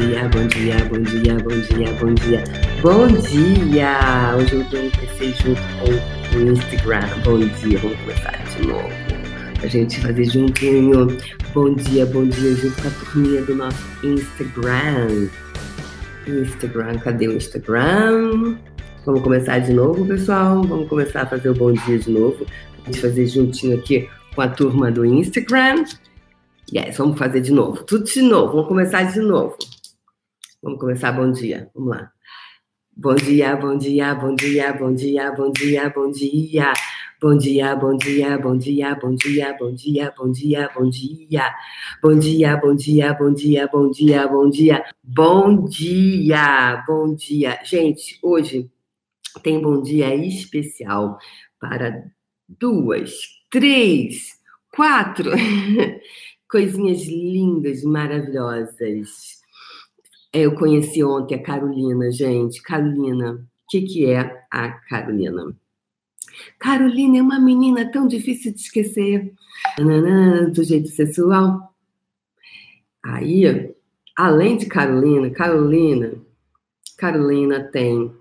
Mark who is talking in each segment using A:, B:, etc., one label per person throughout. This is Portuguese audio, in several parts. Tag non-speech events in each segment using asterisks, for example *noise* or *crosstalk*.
A: dia, bom dia, bom dia, bom dia, bom dia. Bom dia! Hoje eu tenho que junto com o Instagram. Bom dia, vamos começar de novo. A gente fazer juntinho. Bom dia, bom dia, junto com a turminha do nosso Instagram. Instagram, cadê o Instagram? Vamos começar de novo, pessoal? Vamos começar a fazer o bom dia de novo. A gente fazer juntinho aqui com a turma do Instagram. Yes, vamos fazer de novo. Tudo de novo. Vamos começar de novo. Vamos começar. Bom dia. Vamos lá. Bom dia, bom dia, bom dia, bom dia, bom dia, bom dia. Bom dia, bom dia, bom dia, bom dia, bom dia, bom dia, bom dia. Bom dia, bom dia, bom dia, bom dia, bom dia. Bom dia, bom dia. Gente, hoje tem bom dia especial para duas, três, quatro coisinhas lindas, maravilhosas. Eu conheci ontem a Carolina, gente. Carolina, o que, que é a Carolina? Carolina é uma menina tão difícil de esquecer. do jeito sensual. Aí, além de Carolina, Carolina, Carolina tem.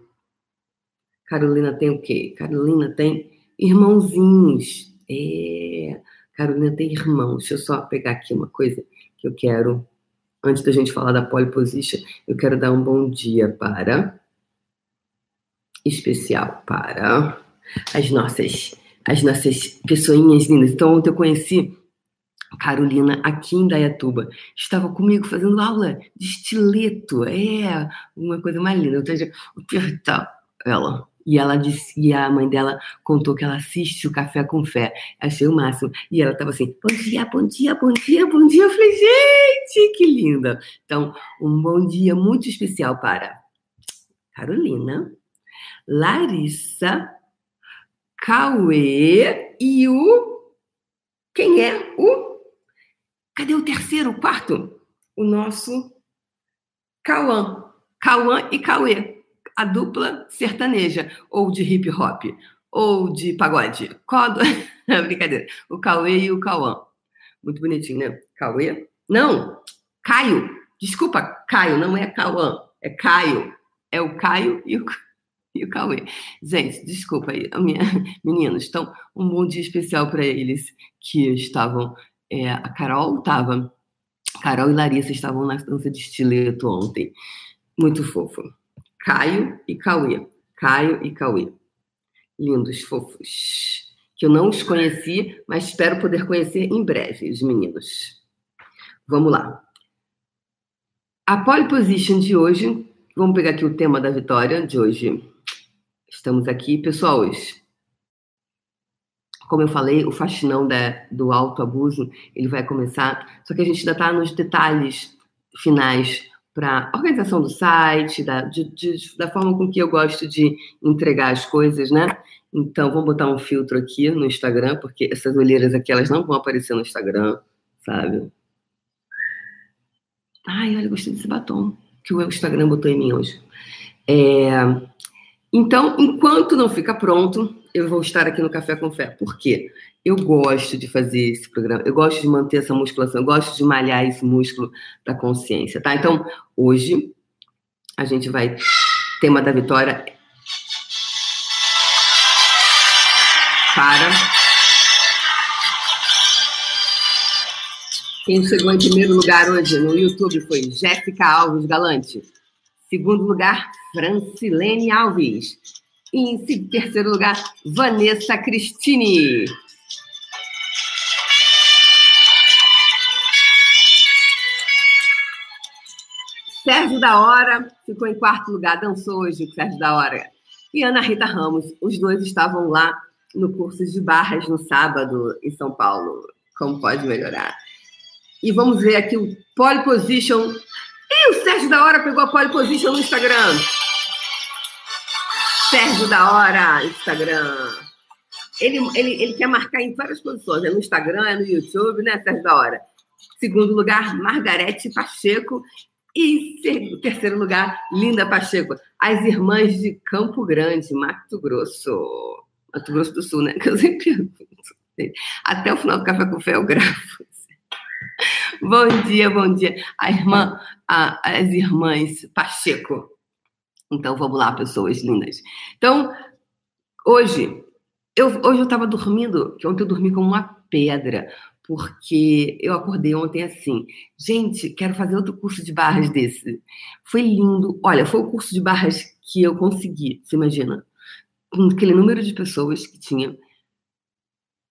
A: Carolina tem o quê? Carolina tem irmãozinhos. É, Carolina tem irmãos. Deixa eu só pegar aqui uma coisa que eu quero. Antes da gente falar da pole position, eu quero dar um bom dia para. Especial para as nossas, as nossas pessoinhas lindas. Então, ontem eu conheci Carolina aqui em Dayatuba. Estava comigo fazendo aula de estileto. É, uma coisa mais linda. Eu que apertar ela. E ela disse, e a mãe dela contou que ela assiste o Café com Fé. Achei o máximo. E ela estava assim: bom dia, bom dia, bom dia, bom dia. Eu falei, gente, que linda. Então, um bom dia muito especial para Carolina, Larissa, Cauê e o. Quem é o. Cadê o terceiro, o quarto? O nosso Cauã. Cauã e Cauê a dupla sertaneja, ou de hip hop, ou de pagode. Qual *laughs* Brincadeira. O Cauê e o Cauã. Muito bonitinho, né? Cauê? Não, Caio. Desculpa, Caio, não é Cauã, é Caio. É o Caio e o, *laughs* e o Cauê. Gente, desculpa aí, minha, *laughs* meninos. Então, um bom dia especial para eles que estavam. É, a Carol estava. Carol e Larissa estavam na dança de estileto ontem. Muito fofo. Caio e Cauê. Caio e Cauê. Lindos, fofos. Que eu não os conheci, mas espero poder conhecer em breve, os meninos. Vamos lá. A pole position de hoje, vamos pegar aqui o tema da vitória de hoje. Estamos aqui, pessoal, hoje. Como eu falei, o faxinão da, do autoabuso, ele vai começar, só que a gente ainda está nos detalhes finais para organização do site, da, de, de, da forma com que eu gosto de entregar as coisas, né? Então, vamos botar um filtro aqui no Instagram, porque essas olheiras aqui, elas não vão aparecer no Instagram, sabe? Ai, olha, gostei desse batom que o Instagram botou em mim hoje. É... Então, enquanto não fica pronto, eu vou estar aqui no Café com Fé. Por quê? Eu gosto de fazer esse programa, eu gosto de manter essa musculação, eu gosto de malhar esse músculo da consciência, tá? Então, hoje, a gente vai. Tema da vitória. Para. Quem chegou em primeiro lugar hoje no YouTube foi Jéssica Alves Galante. Segundo lugar, Francilene Alves. E em terceiro lugar, Vanessa Cristine. Sérgio da Hora ficou em quarto lugar, dançou hoje o Sérgio da Hora. E Ana Rita Ramos, os dois estavam lá no curso de barras no sábado em São Paulo. Como pode melhorar? E vamos ver aqui o pole position. E o Sérgio da Hora pegou a pole position no Instagram. Sérgio da Hora, Instagram. Ele, ele, ele quer marcar em várias posições, é no Instagram, é no YouTube, né, Sérgio da Hora? Segundo lugar, Margarete Pacheco. E terceiro lugar, Linda Pacheco. As irmãs de Campo Grande, Mato Grosso. Mato Grosso do Sul, né? *laughs* Que eu sempre pergunto. Até o final do Café com Fé eu gravo. bom dia, bom dia. A irmã, a, as irmãs Pacheco. Então, vamos lá, pessoas lindas. Então, hoje, eu, hoje eu estava dormindo, que ontem eu dormi como uma pedra, porque eu acordei ontem assim, gente, quero fazer outro curso de barras desse. Foi lindo. Olha, foi o curso de barras que eu consegui, você imagina? Com aquele número de pessoas que tinha.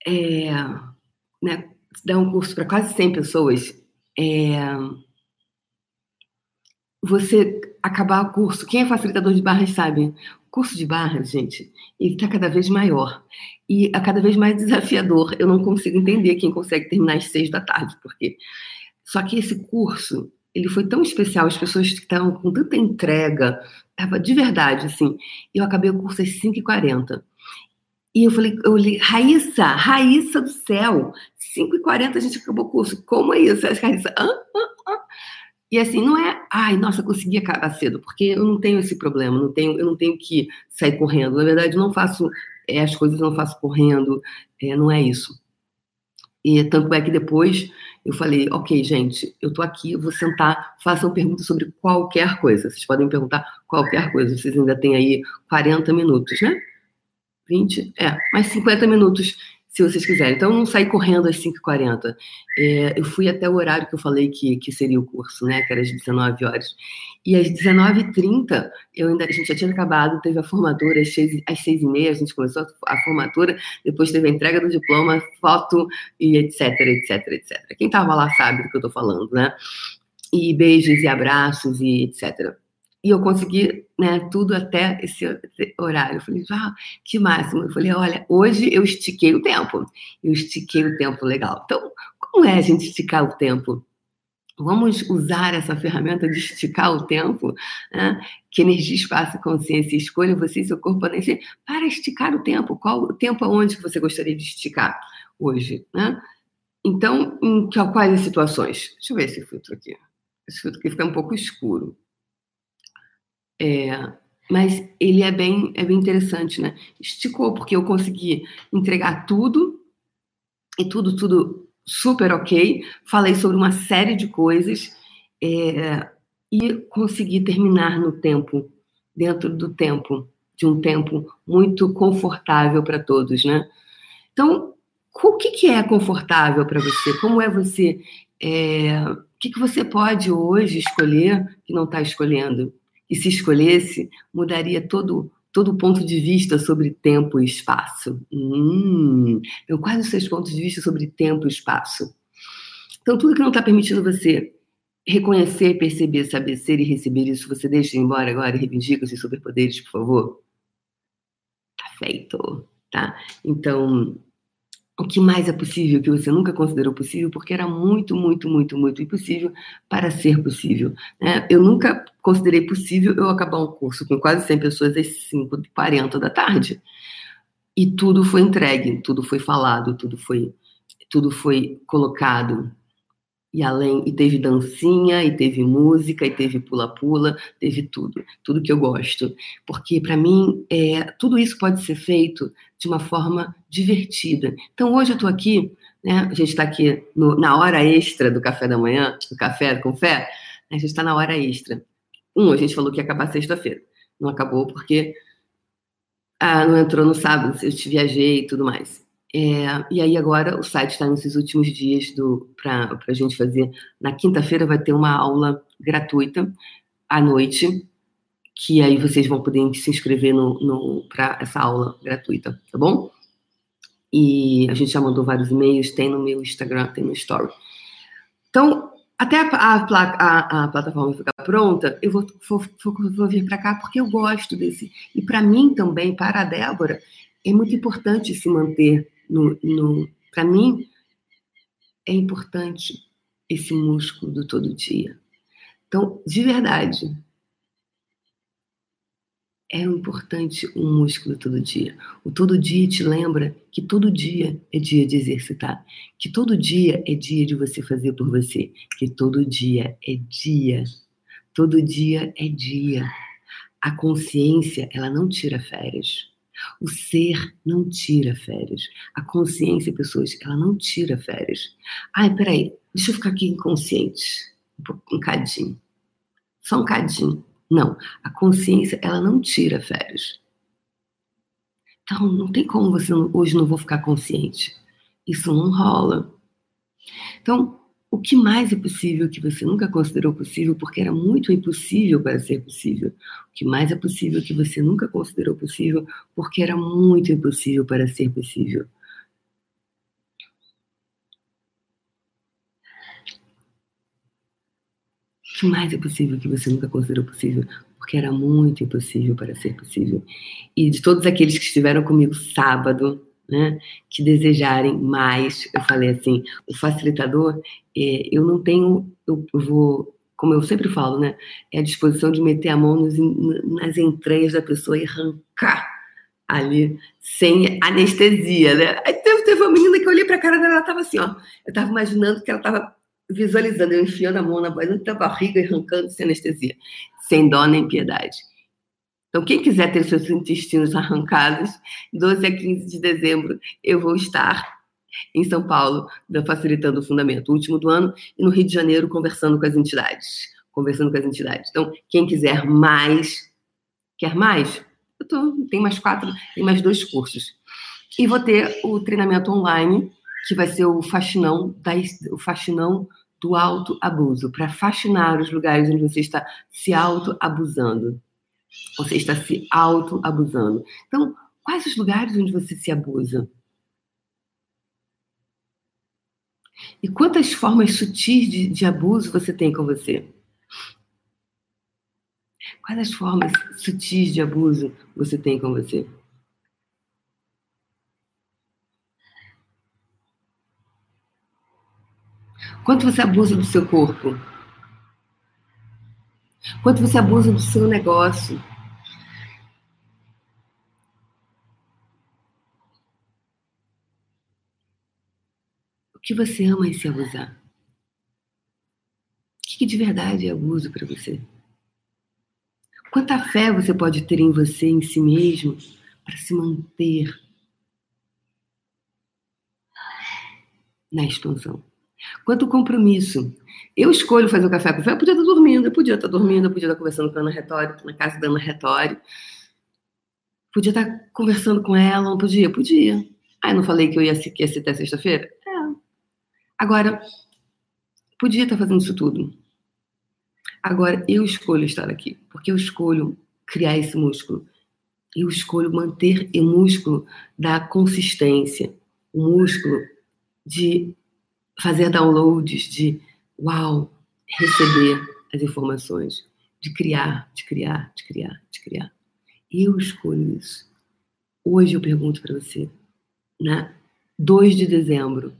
A: É, né, dar um curso para quase 100 pessoas, é, você acabar o curso. Quem é facilitador de barras sabe. Curso de barras, gente, ele está cada vez maior e é cada vez mais desafiador. Eu não consigo entender quem consegue terminar às seis da tarde, porque só que esse curso ele foi tão especial, as pessoas que estavam com tanta entrega, estava de verdade, assim. Eu acabei o curso às 5h40. E eu falei, eu olhei, Raíssa, Raíssa do céu, 5h40 a gente acabou o curso. Como é isso? Raíssa, ah, ah, ah. E assim, não é, ai, nossa, consegui acabar cedo, porque eu não tenho esse problema, não tenho, eu não tenho que sair correndo. Na verdade, não faço é, as coisas, não faço correndo, é, não é isso. E tanto é que depois eu falei, ok, gente, eu tô aqui, eu vou sentar, façam perguntas sobre qualquer coisa. Vocês podem perguntar qualquer coisa, vocês ainda têm aí 40 minutos, né? 20, é, mais 50 minutos se vocês quiserem. Então, eu não saí correndo às 5h40. É, eu fui até o horário que eu falei que, que seria o curso, né? Que era às 19 horas. E às 19h30, eu ainda, a gente já tinha acabado, teve a formatura às 6, às 6h30, a gente começou a formatura, depois teve a entrega do diploma, foto e etc, etc, etc. Quem estava lá sabe do que eu estou falando, né? E beijos e abraços e etc. E eu consegui né, tudo até esse horário. Eu falei, ah, que máximo. Eu falei, olha, hoje eu estiquei o tempo. Eu estiquei o tempo legal. Então, como é a gente esticar o tempo? Vamos usar essa ferramenta de esticar o tempo, né? que energia, espaço, consciência escolha você e seu corpo para esticar o tempo. Qual o tempo aonde você gostaria de esticar hoje? Né? Então, em quais situações? Deixa eu ver esse filtro aqui. Esse filtro aqui fica um pouco escuro. É, mas ele é bem, é bem interessante, né? Esticou, porque eu consegui entregar tudo, e tudo, tudo super ok. Falei sobre uma série de coisas é, e consegui terminar no tempo, dentro do tempo, de um tempo muito confortável para todos, né? Então, o que, que é confortável para você? Como é você? É, o que, que você pode hoje escolher que não está escolhendo? E se escolhesse, mudaria todo todo o ponto de vista sobre tempo e espaço. Hum, eu quase os seus pontos de vista sobre tempo e espaço. Então, tudo que não está permitindo você reconhecer, perceber, saber ser e receber isso, você deixa embora agora e reivindica os seus superpoderes, por favor? Tá feito, tá? Então, o que mais é possível que você nunca considerou possível, porque era muito, muito, muito, muito impossível para ser possível. Né? Eu nunca considerei possível eu acabar um curso com quase 100 pessoas às 5h40 da tarde. E tudo foi entregue, tudo foi falado, tudo foi, tudo foi colocado e além e teve dancinha e teve música e teve pula-pula teve tudo tudo que eu gosto. Porque para mim é, tudo isso pode ser feito de uma forma divertida. Então hoje eu estou aqui né a gente está aqui no, na hora extra do café da manhã do café com fé né, a gente está na hora extra. Um a gente falou que ia acabar sexta-feira. Não acabou porque ah, não entrou no sábado eu te viajei e tudo mais é, e aí agora o site está nesses últimos dias para a gente fazer. Na quinta-feira vai ter uma aula gratuita à noite, que aí vocês vão poder se inscrever no, no para essa aula gratuita, tá bom? E a gente já mandou vários e-mails, tem no meu Instagram, tem no Story. Então, até a, a, a, plataforma ficar pronta, eu vou, vou, vou vir para cá porque eu gosto desse. E para mim também, para a Débora, é muito importante se manter no, no para mim, é importante esse músculo do todo dia. Então, de verdade, é importante um músculo todo dia. O todo dia te lembra que todo dia é dia de exercitar, que todo dia é dia de você fazer por você, que todo dia é dia. Todo dia é dia. A consciência, ela não tira férias. O ser não tira férias. A consciência, pessoas, ela não tira férias. Ai, peraí. deixa eu ficar aqui inconsciente, um cadinho. Só um cadinho. Não, a consciência, ela não tira férias. Então, não tem como você hoje não vou ficar consciente. Isso não rola. Então, o que mais é possível que você nunca considerou possível porque era muito impossível para ser possível? O que mais é possível que você nunca considerou possível porque era muito impossível para ser possível? O que mais é possível que você nunca considerou possível porque era muito impossível para ser possível? E de todos aqueles que estiveram comigo sábado, né, que desejarem mais, eu falei assim, o facilitador, é, eu não tenho, eu, vou, como eu sempre falo, né, é a disposição de meter a mão nos, nas entranhas da pessoa e arrancar ali sem anestesia, né? Aí teve, teve uma menina que eu olhei para a cara dela, ela estava assim, ó, eu estava imaginando que ela estava visualizando, eu enfiando a mão na barriga e arrancando sem anestesia, sem dó nem piedade. Então, quem quiser ter seus intestinos arrancados, 12 a 15 de dezembro, eu vou estar em São Paulo, facilitando o fundamento, último do ano, e no Rio de Janeiro, conversando com as entidades. Conversando com as entidades. Então, quem quiser mais, quer mais? Eu tô, tem mais quatro, tem mais dois cursos. E vou ter o treinamento online, que vai ser o faxinão, da, o faxinão do autoabuso, para faxinar os lugares onde você está se autoabusando. Você está se auto-abusando. Então, quais os lugares onde você se abusa? E quantas formas sutis de, de abuso você tem com você? Quais as formas sutis de abuso você tem com você? Quanto você abusa do seu corpo? Quanto você abusa do seu negócio? O que você ama em se abusar? O que de verdade é abuso para você? Quanta fé você pode ter em você, em si mesmo, para se manter na expansão? Quanto compromisso. Eu escolho fazer o café com fé. Eu podia estar dormindo, eu podia estar dormindo, eu podia estar conversando com a Ana Retório, na casa da Ana Retório. Podia estar conversando com ela, não podia? Podia. Ah, eu não falei que eu ia, que ia até sexta-feira? É. Agora, podia estar fazendo isso tudo. Agora, eu escolho estar aqui, porque eu escolho criar esse músculo. Eu escolho manter o músculo da consistência, o músculo de fazer downloads, de uau, receber as informações, de criar, de criar, de criar, de criar. Eu escolho isso. Hoje eu pergunto para você, né? 2 de dezembro,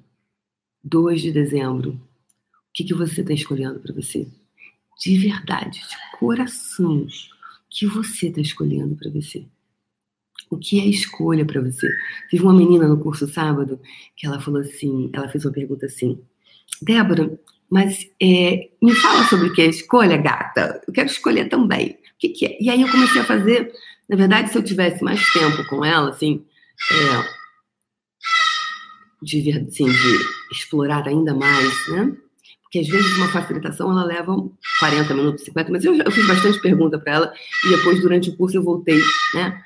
A: 2 de dezembro, o que, que você está escolhendo para você? De verdade, de coração, o que você está escolhendo para você? O que é escolha para você? Teve uma menina no curso sábado que ela falou assim, ela fez uma pergunta assim, Débora, mas é, me fala sobre o que é escolha, gata. Eu quero escolher também. O que, que, é? E aí eu comecei a fazer. Na verdade, se eu tivesse mais tempo com ela, assim, é, de, assim, de explorar ainda mais, né? Porque às vezes uma facilitação ela leva 40 minutos, 50, mas eu, eu fiz bastante pergunta para ela e depois durante o curso eu voltei, né?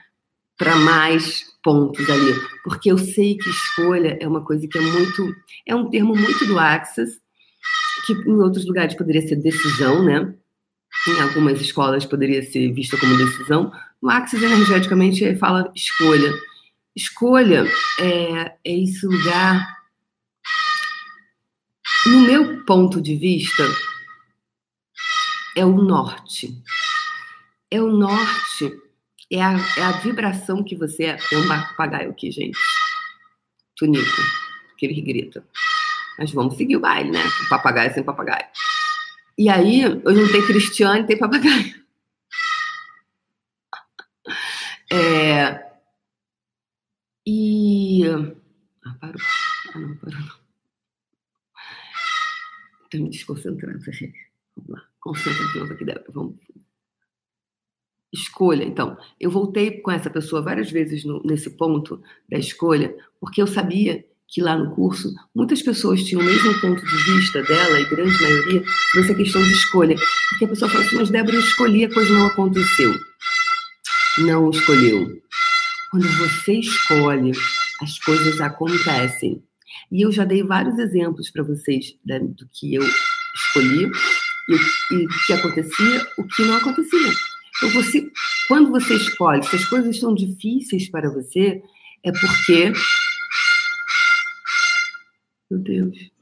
A: Para mais pontos ali, porque eu sei que escolha é uma coisa que é muito, é um termo muito do Access, que em outros lugares poderia ser decisão, né? Em algumas escolas poderia ser vista como decisão. No Access, energeticamente, fala escolha. Escolha é, é esse lugar, no meu ponto de vista, é o norte. É o norte é a, é a vibração que você é. Tem um papagaio aqui, gente. Tunico, que ele grita. Mas vamos seguir o baile, né? O papagaio sem papagaio. E aí, não tem Cristiane, tem papagaio. *laughs* É... E. Ah, parou. Ah, não, parou não. Estou me desconcentrando, gente. Vamos lá. Concentra de novo aqui, Débora. Vamos escolha. Então, eu voltei com essa pessoa várias vezes no, nesse ponto da escolha, porque eu sabia que lá no curso muitas pessoas tinham o mesmo ponto de vista dela, e grande maioria, sobre essa questão de escolha. Porque a pessoa fala assim, mas Débora, eu escolhi, a coisa não aconteceu. Não escolheu. Quando você escolhe, as coisas acontecem. E eu já dei vários exemplos para vocês né, do que eu escolhi e o que acontecia, o que não acontecia. Então, você, quando você escolhe, se as coisas estão difíceis para você, é porque. Meu Deus.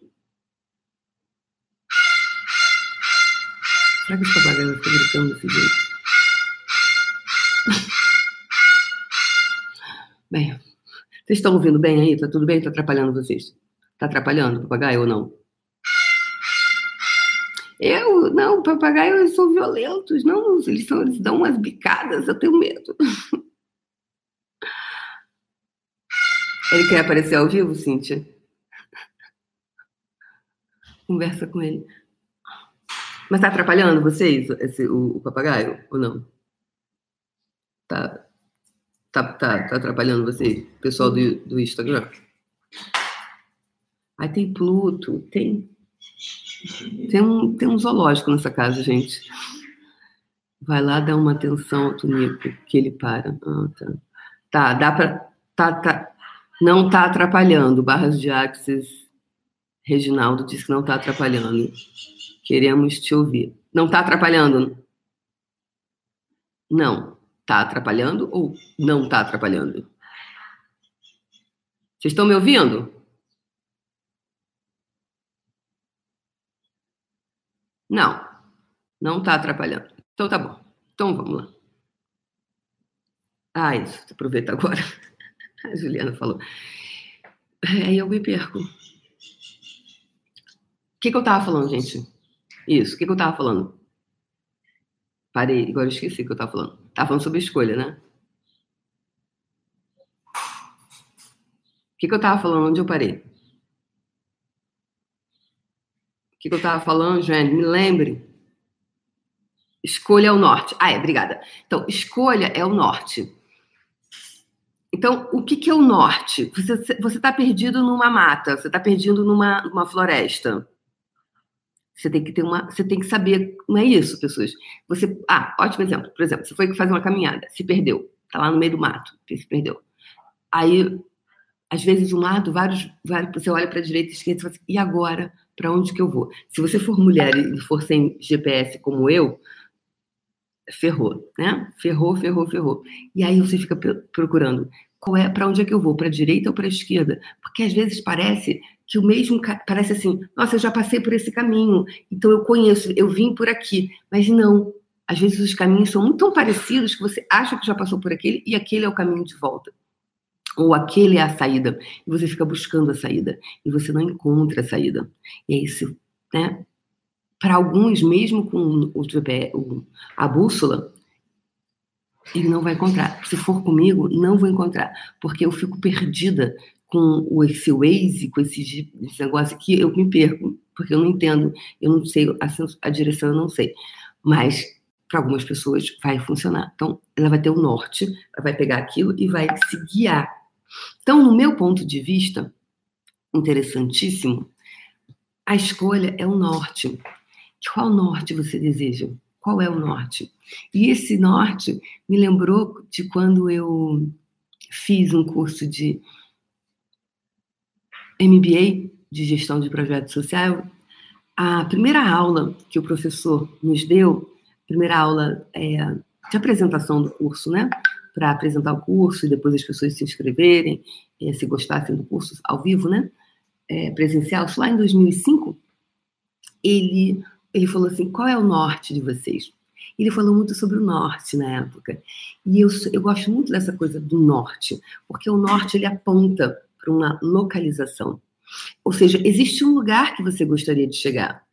A: Será que os papagaios ficam gritando desse jeito? Bem, vocês estão ouvindo bem aí? Tá tudo bem? Tá atrapalhando vocês? Tá atrapalhando o papagaio ou não? Eu, não, papagaios são violentos, não, eles, são, eles dão umas bicadas, eu tenho medo. *laughs* Ele quer aparecer ao vivo, Cíntia? Conversa com ele. Mas tá atrapalhando vocês, esse, o, o papagaio, ou não? Tá, tá, tá, tá atrapalhando vocês, pessoal do, do Instagram? Aí tem Pluto, tem tem um, tem um zoológico nessa casa, gente. Vai lá dar uma atenção ao Tunico, que ele para. Ah, tá. Tá, dá pra. Tá, tá. Não tá atrapalhando. Barras de Axis. Reginaldo disse que não tá atrapalhando. Queremos te ouvir. Não tá atrapalhando? Não. Tá atrapalhando ou não tá atrapalhando? Vocês estão me ouvindo? Não, não está atrapalhando. Então tá bom. Então vamos lá. Ah, isso, aproveita agora. *laughs* A Juliana falou. Aí eu me perco. O que, que eu estava falando, gente? Isso, o que, que eu estava falando? Parei, agora eu esqueci o que eu estava falando. Estava falando sobre escolha, né? O que, que eu estava falando? Onde eu parei? Que, eu estava falando, Joane? Me lembre. Escolha é o norte. Ah, é, obrigada. Então, escolha é o norte. Então, o que, que é o norte? Você está perdido numa mata, você está perdido numa, numa floresta. Você tem que ter uma, você tem que saber, não é isso, pessoas. Você, ah, ótimo exemplo. Por exemplo, você foi fazer uma caminhada, se perdeu, tá lá no meio do mato, se perdeu. Aí, às vezes o mato, vários, vários você olha para a direita e esquerda e fala assim, e agora? Para onde que eu vou? Se você for mulher e for sem GPS como eu, ferrou, né? Ferrou, ferrou, ferrou. E aí você fica procurando qual é para onde é que eu vou, para a direita ou para a esquerda? Porque às vezes parece que o mesmo parece assim, nossa, eu já passei por esse caminho, então eu conheço, eu vim por aqui, mas não. Às vezes os caminhos são muito tão parecidos que você acha que já passou por aquele e aquele é o caminho de volta ou aquele é a saída, e você fica buscando a saída, e você não encontra a saída. E é isso, né? Para alguns, mesmo com o, o, a bússola, ele não vai encontrar. Se for comigo, não vou encontrar, porque eu fico perdida com esse Waze, com esse, esse negócio aqui, eu me perco, porque eu não entendo, eu não sei, a, a direção eu não sei. Mas para algumas pessoas vai funcionar. Então, ela vai ter o norte, ela vai pegar aquilo e vai se guiar então, no meu ponto de vista, interessantíssimo, a escolha é o norte. Qual norte você deseja? Qual é o norte? E esse norte me lembrou de quando eu fiz um curso de MBA de gestão de projeto social. A primeira aula que o professor nos deu, primeira aula é, de apresentação do curso, né? Para apresentar o curso e depois as pessoas se inscreverem, eh, se gostassem do curso ao vivo, né? É, presencial, lá em 2005, ele, ele falou assim: qual é o norte de vocês? Ele falou muito sobre o norte na época. E eu, eu gosto muito dessa coisa do norte, porque o norte ele aponta para uma localização. Ou seja, existe um lugar que você gostaria de chegar.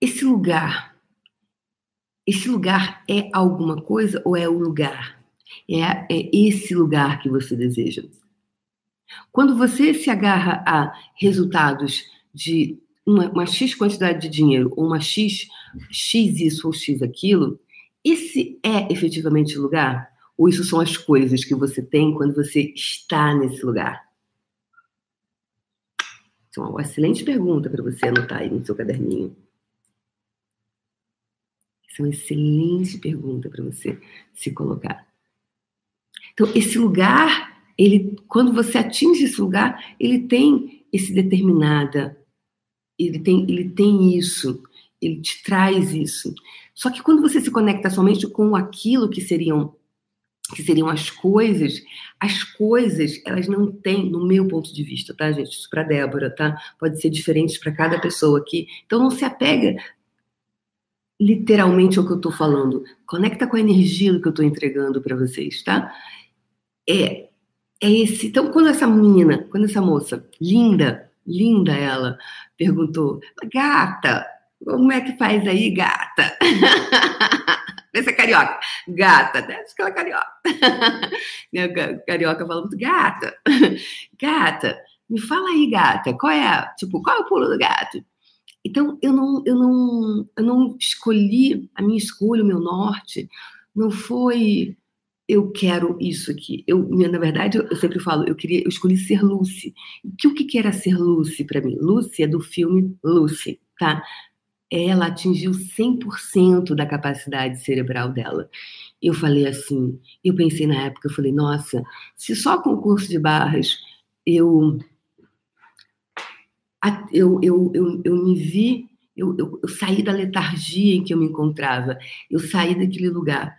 A: Esse lugar esse lugar é alguma coisa ou é o lugar? É, é esse lugar que você deseja. Quando você se agarra a resultados de uma, uma, X quantidade de dinheiro, ou uma X, X isso ou X aquilo, esse é efetivamente o lugar? Ou isso são as coisas que você tem quando você está nesse lugar? É uma excelente pergunta para você anotar aí no seu caderninho. Isso é uma excelente pergunta para você se colocar. Então, esse lugar, ele, quando você atinge esse lugar, ele tem esse determinada, ele tem, ele tem isso, ele te traz isso. Só que quando você se conecta somente com aquilo que seriam que seriam as coisas, as coisas, elas não têm, no meu ponto de vista, tá, gente? Isso para Débora, tá? Pode ser diferente para cada pessoa aqui. Então não se apega literalmente ao que eu estou falando. Conecta com a energia do que eu estou entregando para vocês, tá? É, é esse. Então, quando essa menina, quando essa moça, linda, linda ela, perguntou, gata, como é que faz aí, gata? *laughs* Essa é carioca. Gata, acho que ela é carioca. *laughs* carioca fala muito, gata, gata, me fala aí, gata, qual é, tipo, qual é o pulo do gato? Então, eu não, eu não, eu não escolhi, a minha escolha, o meu norte, não foi eu quero isso aqui. Eu, na verdade, eu sempre falo, eu queria, eu escolhi ser Lucy. Que, o que era ser Lucy para mim? Lucy é do filme Lucy, tá? Ela atingiu 100% da capacidade cerebral dela. Eu falei assim, eu pensei na época, eu falei, nossa, se só o curso de barras eu eu, eu, eu, eu me vi, eu, eu, eu saí da letargia em que eu me encontrava, eu saí daquele lugar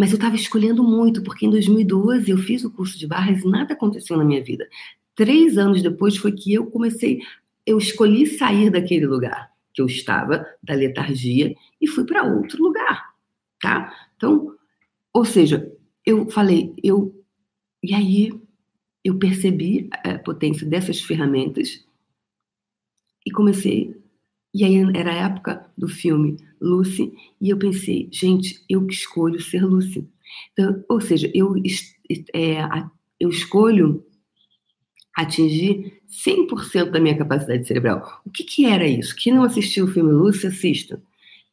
A: mas eu estava escolhendo muito, porque em 2012 eu fiz o curso de barras e nada aconteceu na minha vida. Três anos depois foi que eu comecei, eu escolhi sair daquele lugar que eu estava, da letargia, e fui para outro lugar, tá? Então, ou seja, eu falei, eu. E aí eu percebi a potência dessas ferramentas e comecei. E aí era a época do filme Lucy, e eu pensei, gente, eu que escolho ser Lucy. Então, ou seja, eu, é, eu escolho atingir 100% da minha capacidade cerebral. O que, que era isso? Quem não assistiu o filme Lucy, assista.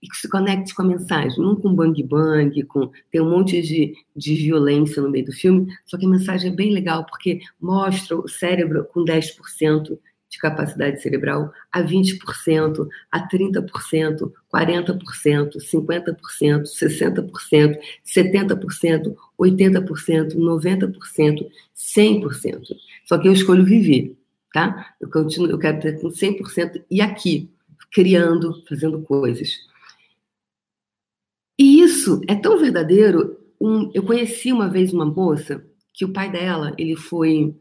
A: E que se conecte com a mensagem, não com bang bang, com tem um monte de, de violência no meio do filme, só que a mensagem é bem legal porque mostra o cérebro com 10% de capacidade cerebral a 20%, a 30%, 40%, 50%, 60%, 70%, 80%, 90%, 100%. Só que eu escolho viver, tá? Eu continuo, eu quero ter com 100% e aqui, criando, fazendo coisas. E isso é tão verdadeiro. Um, eu conheci uma vez uma moça que o pai dela, ele foi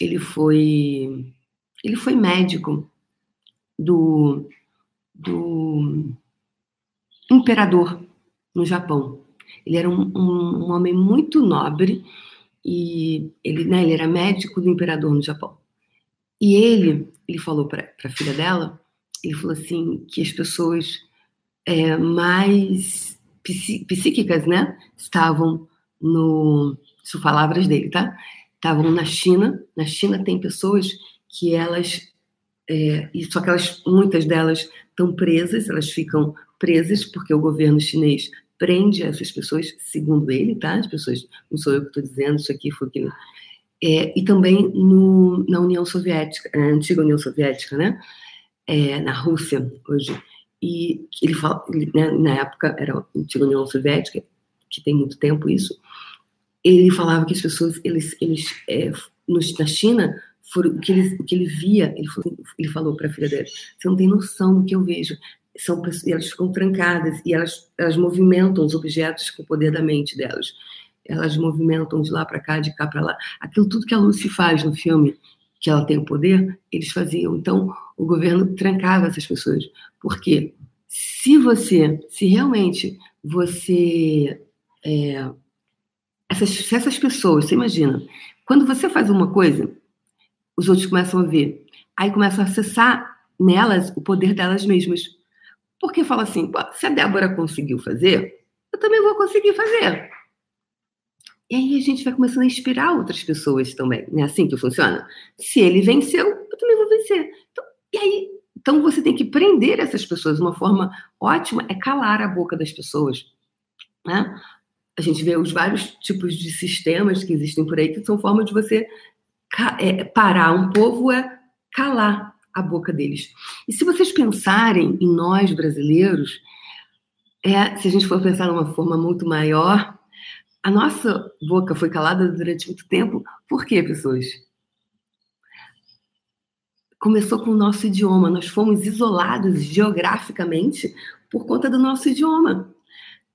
A: ele foi ele foi médico do, do imperador no Japão. Ele era um, um, homem muito nobre e ele, né, ele era médico do imperador no Japão. E ele, ele falou para a filha dela, ele falou assim que as pessoas é, mais psíquicas, né, estavam no, são palavras dele, tá? Estavam na China. Na China tem pessoas que elas, é, só que elas, muitas delas estão presas, elas ficam presas porque o governo chinês prende essas pessoas, segundo ele, tá? As pessoas, não sou eu que estou dizendo, isso aqui foi que é, e também no, na União Soviética, na antiga União Soviética, né? É, na Rússia hoje. E ele fala, ele, né, na época era a antiga União Soviética, que tem muito tempo isso. Ele falava que as pessoas, eles, eles é, na China, foram, o, que ele, o que ele via, ele falou, ele falou para a filha dele, você não tem noção do que eu vejo. São, elas ficam trancadas e elas, elas movimentam os objetos com o poder da mente delas. Elas movimentam de lá para cá, de cá para lá. Aquilo tudo que a Lucy faz no filme, que ela tem o poder, eles faziam. Então, o governo trancava essas pessoas. Por quê? Se você, se realmente você. É, essas, essas pessoas, você imagina, quando você faz uma coisa os outros começam a ver. Aí começam a acessar nelas o poder delas mesmas. Porque fala assim, se a Débora conseguiu fazer, eu também vou conseguir fazer. E aí a gente vai começando a inspirar outras pessoas também. Não é assim que funciona? Se ele venceu, eu também vou vencer. Então, e aí, então você tem que prender essas pessoas. Uma forma ótima é calar a boca das pessoas. Né? A gente vê os vários tipos de sistemas que existem por aí, que são formas de você é, parar um povo é calar a boca deles. E se vocês pensarem em nós brasileiros, é, se a gente for pensar de uma forma muito maior, a nossa boca foi calada durante muito tempo. Por quê, pessoas? Começou com o nosso idioma. Nós fomos isolados geograficamente por conta do nosso idioma.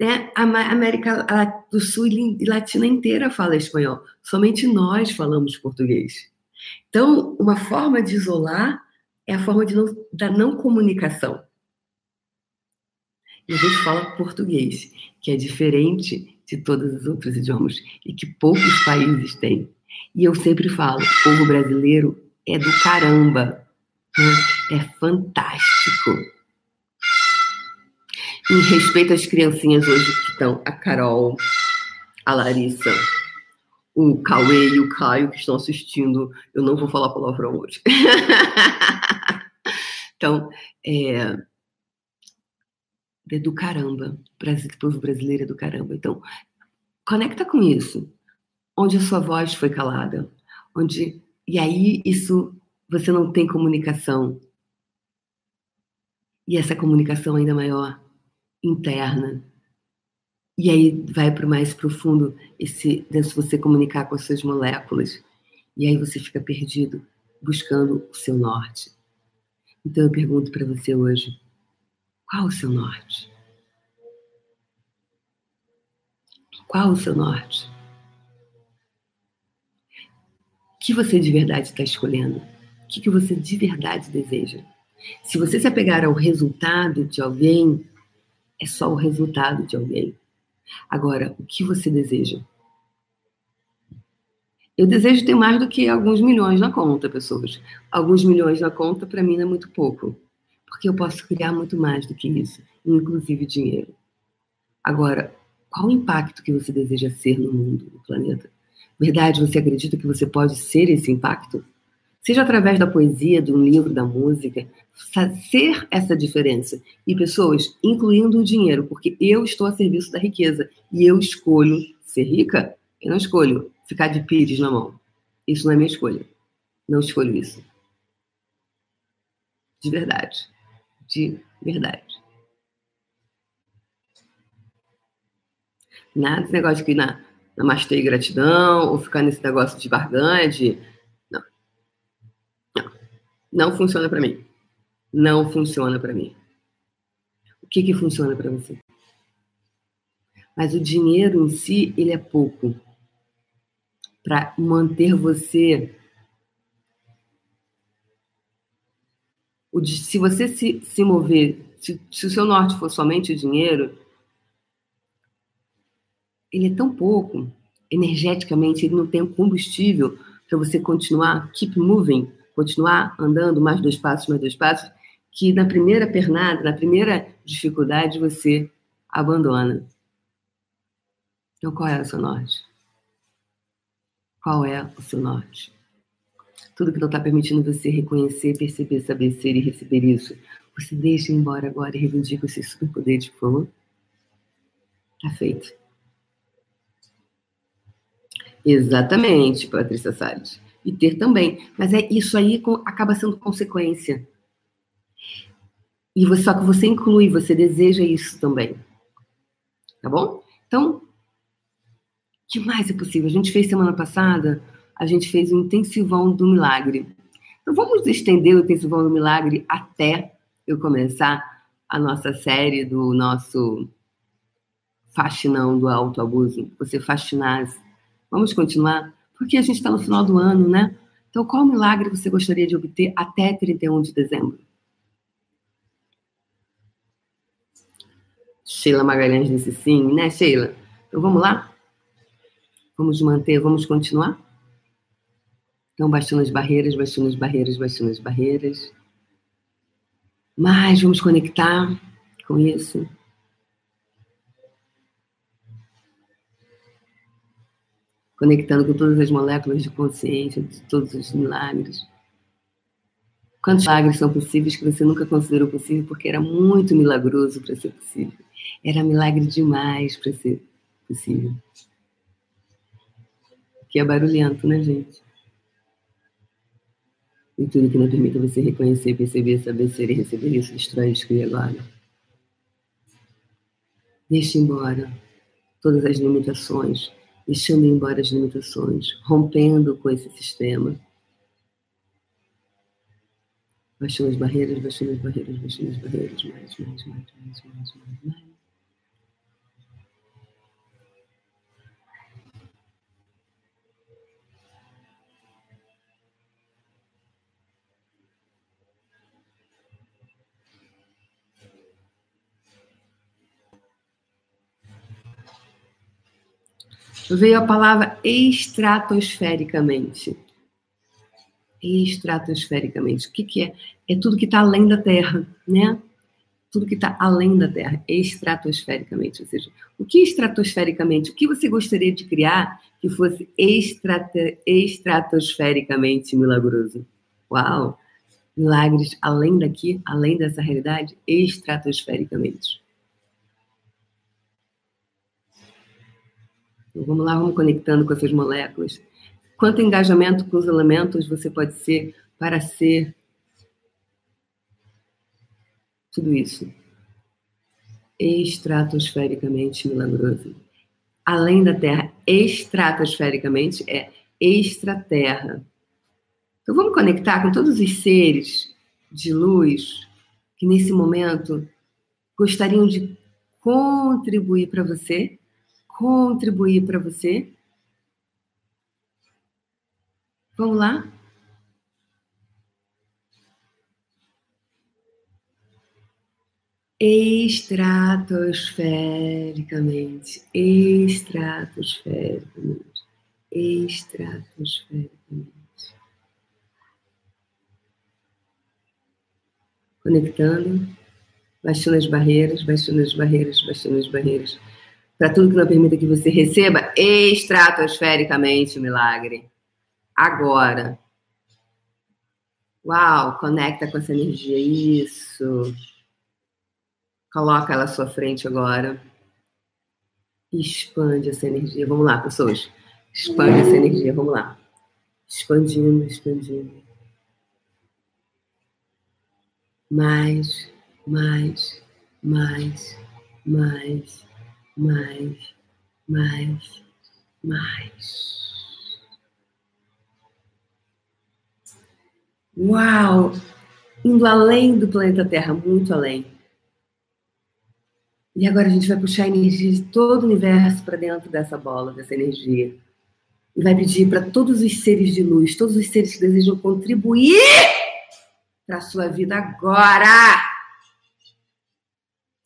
A: Né? A América do Sul e Latina inteira fala espanhol. Somente nós falamos português. Então, uma forma de isolar é a forma não, da não comunicação. E a gente fala português, que é diferente de todos os outros idiomas e que poucos países têm. E eu sempre falo, o povo brasileiro é do caramba, né? é fantástico. Em respeito às criancinhas hoje que estão, a Carol, a Larissa, o Cauê e o Caio que estão assistindo, eu não vou falar palavrão hoje. *laughs* então, é, é do caramba. O povo brasileiro é do caramba. Então, conecta com isso. Onde a sua voz foi calada. Onde e aí isso você não tem comunicação. E essa comunicação ainda maior interna. E aí vai para o mais profundo esse se você comunicar com as suas moléculas. E aí você fica perdido buscando o seu norte. Então eu pergunto para você hoje, qual o seu norte? Qual o seu norte? O que você de verdade está escolhendo? O que, você de verdade deseja? Se você se apegar ao resultado de alguém, é só o resultado de alguém. Agora, o que você deseja? Eu desejo ter mais do que alguns milhões na conta, pessoas. Alguns milhões na conta, para mim, não é muito pouco porque eu posso criar muito mais do que isso, inclusive dinheiro. Agora, qual o impacto que você deseja ser no mundo, no planeta? Verdade, você acredita que você pode ser esse impacto? Seja através da poesia, do livro, da música, ser essa diferença. E pessoas, incluindo o dinheiro, porque eu estou a serviço da riqueza e eu escolho ser rica, eu não escolho ficar de pires na mão. Isso não é minha escolha. Não escolho isso. De verdade de verdade. Nada desse negócio de na, namastê e gratidão, ou ficar nesse negócio de barganha, de... Não. Não. Não funciona para mim. Não funciona para mim. O que que funciona para você? Mas o dinheiro em si, ele é pouco para manter você o, se você se, se mover, se, se o seu norte for somente o dinheiro, ele é tão pouco, energeticamente, ele não tem combustível para você continuar, keep moving, continuar andando mais dois passos, mais dois passos, que na primeira pernada, na primeira dificuldade, você abandona. Então, qual é o seu norte? Qual é o seu norte? tudo que não está permitindo você reconhecer, perceber, saber ser e receber isso, você deixa embora agora e reivindica esses superpoderes, por favor. Tá feito. Exatamente, Patrícia Salles. E ter também. Mas é isso aí acaba sendo consequência. E você, só que você inclui, você deseja isso também. Tá bom? Então, o que mais é possível? A gente fez semana passada a gente fez o intensivão do milagre. Então vamos estender o intensivão do milagre até eu começar a nossa série do nosso faxinão do autoabuso. Você fascinar. Vamos continuar? Porque a gente está no final do ano, né? Então, qual milagre você gostaria de obter até 31 de dezembro? Sheila Magalhães disse sim, né, Sheila? Então vamos lá? Vamos manter, vamos continuar? Então, baixando as barreiras, baixando as barreiras, baixando as barreiras. Mas vamos conectar com isso. Conectando com todas as moléculas de consciência, de todos os milagres. Quantos milagres são possíveis que você nunca considerou possível porque era muito milagroso para ser possível? Era milagre demais para ser possível. Que é barulhento, né, gente? E tudo que não permita você reconhecer, perceber, saber ser e receber isso, destrói e agora. Deixe embora todas as limitações, deixando embora as limitações, rompendo com esse sistema. Baixando as barreiras, baixando as barreiras, baixando as barreiras, mais, mais, mais, mais, mais, mais, mais. Veio a palavra estratosfericamente. Estratosfericamente. O que, que é? É tudo que está além da Terra, né? Tudo que está além da Terra, estratosfericamente. Ou seja, o que estratosfericamente? O que você gostaria de criar que fosse estrata, estratosfericamente milagroso? Uau! Milagres além daqui, além dessa realidade, estratosfericamente. Vamos lá, vamos conectando com essas moléculas. Quanto engajamento com os elementos você pode ser para ser tudo isso? Estratosfericamente milagroso. Além da Terra, estratosfericamente é extraterra. Então vamos conectar com todos os seres de luz que nesse momento gostariam de contribuir para você contribuir para você? Vamos lá? Estratosfericamente, estratosfericamente, estratosfericamente. Conectando, baixando as barreiras, baixando as barreiras, baixando as barreiras para tudo que não permita que você receba estratosfericamente o milagre. Agora. Uau, conecta com essa energia. Isso. Coloca ela à sua frente agora. Expande essa energia. Vamos lá, pessoas. Expande essa energia. Vamos lá. Expandindo, expandindo. Mais, mais, mais, mais mais, mais, mais. Uau! Indo além do planeta Terra, muito além. E agora a gente vai puxar a energia de todo o universo para dentro dessa bola, dessa energia. E vai pedir para todos os seres de luz, todos os seres que desejam contribuir para a sua vida agora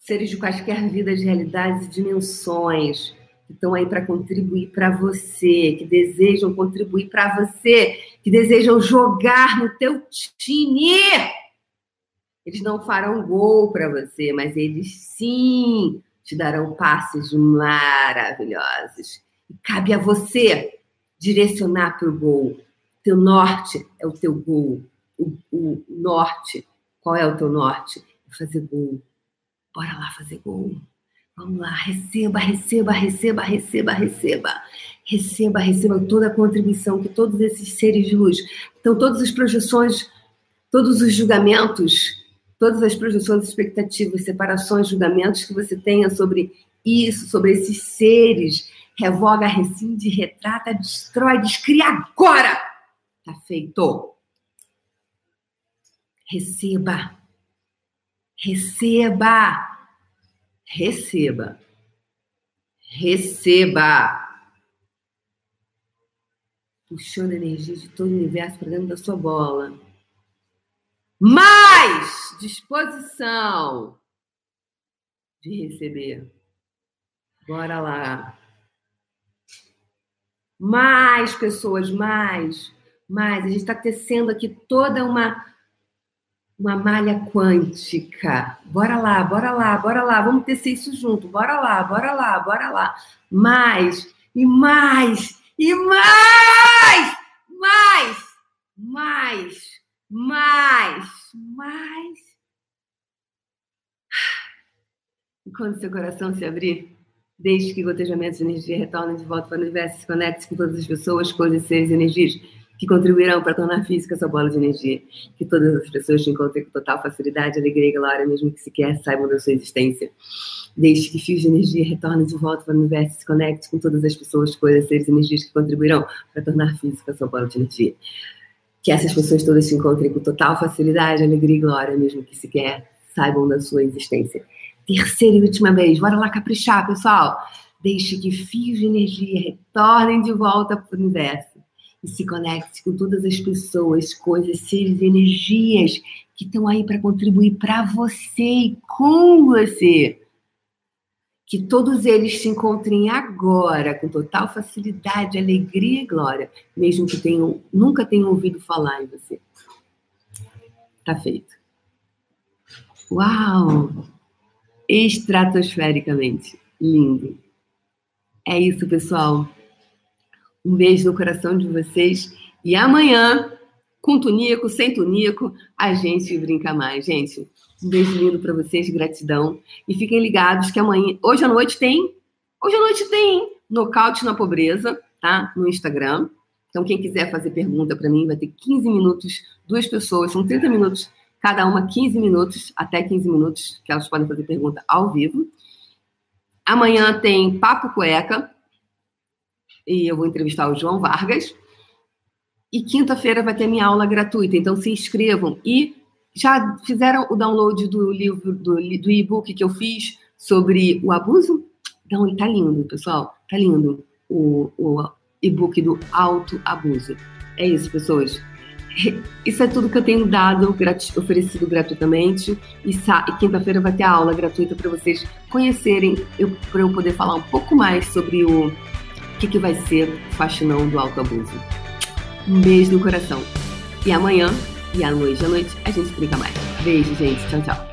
A: seres de quaisquer vidas, realidades e dimensões que estão aí para contribuir para você, que desejam contribuir para você, que desejam jogar no teu time. Eles não farão gol para você, mas eles sim te darão passes maravilhosos. E cabe a você direcionar para o gol. Teu norte é o teu gol. O, o norte, qual é o teu norte? É fazer gol Bora lá fazer gol. Vamos lá, receba, receba, receba, receba, receba. Receba, receba toda a contribuição que todos esses seres de luz. Então, todas as projeções, todos os julgamentos, todas as projeções, expectativas, separações, julgamentos que você tenha sobre isso, sobre esses seres, revoga, rescinde, retrata, destrói, descria agora. Tá feito. Receba. Receba. Receba. Receba. Puxando energia de todo o universo para dentro da sua bola. Mais disposição de receber. Bora lá. Mais pessoas, mais, mais. A gente está tecendo aqui toda uma uma malha quântica. Bora lá, bora lá, bora lá, vamos tecer isso junto. Bora lá, bora lá, bora lá. Mais e mais e mais, mais, mais, mais, mais. E quando seu coração se abrir, deixe que gotejamentos de energia retornem de volta para o universo, se conecte com todas as pessoas, coisas, seres, energias que contribuirão para tornar física essa bola de energia. Que todas as pessoas te encontrem com total facilidade, alegria e glória, mesmo que sequer saibam da sua existência. Deixe que fios de energia retornem de volta para o universo e se conecte com todas as pessoas, coisas, seres e energias que contribuirão para tornar física essa bola de energia. Que essas pessoas todas se encontrem com total facilidade, alegria e glória, mesmo que sequer saibam da sua existência. Terceira e última vez, bora lá caprichar, pessoal. Deixe que fios de energia retornem de volta para o universo e se conecte com todas as pessoas, coisas, seres, energias que estão aí para contribuir para você e com você. Que todos eles se encontrem agora com total facilidade, alegria e glória, mesmo que tenham, nunca tenham ouvido falar em você. Tá feito. Uau! Estratosfericamente lindo. É isso, pessoal. Um beijo no coração de vocês. E amanhã, com tunico, sem tunico, a gente brinca mais. Gente, um beijo lindo para vocês, gratidão. E fiquem ligados que amanhã, hoje à noite tem, hoje à noite tem Nocaute na Pobreza, tá? No Instagram. Então, quem quiser fazer pergunta para mim, vai ter 15 minutos, duas pessoas, são 30 minutos, cada uma 15 minutos, até 15 minutos, que elas podem fazer pergunta ao vivo. Amanhã tem Papo Cueca, e eu vou entrevistar o João Vargas. E quinta-feira vai ter minha aula gratuita, então se inscrevam. E já fizeram o download do livro, do, do e-book que eu fiz sobre o abuso? Não, tá lindo, pessoal. Tá lindo o, o e-book do autoabuso. É isso, pessoas. *laughs* Isso é tudo que eu tenho dado, oferecido gratuitamente. E, e quinta-feira vai ter a aula gratuita para vocês conhecerem, para eu poder falar um pouco mais sobre o o que, que vai ser o faxinão do autoabuso. Um beijo no coração. E amanhã, e à noite à noite, a gente brinca mais. Beijo, gente. Tchau, tchau.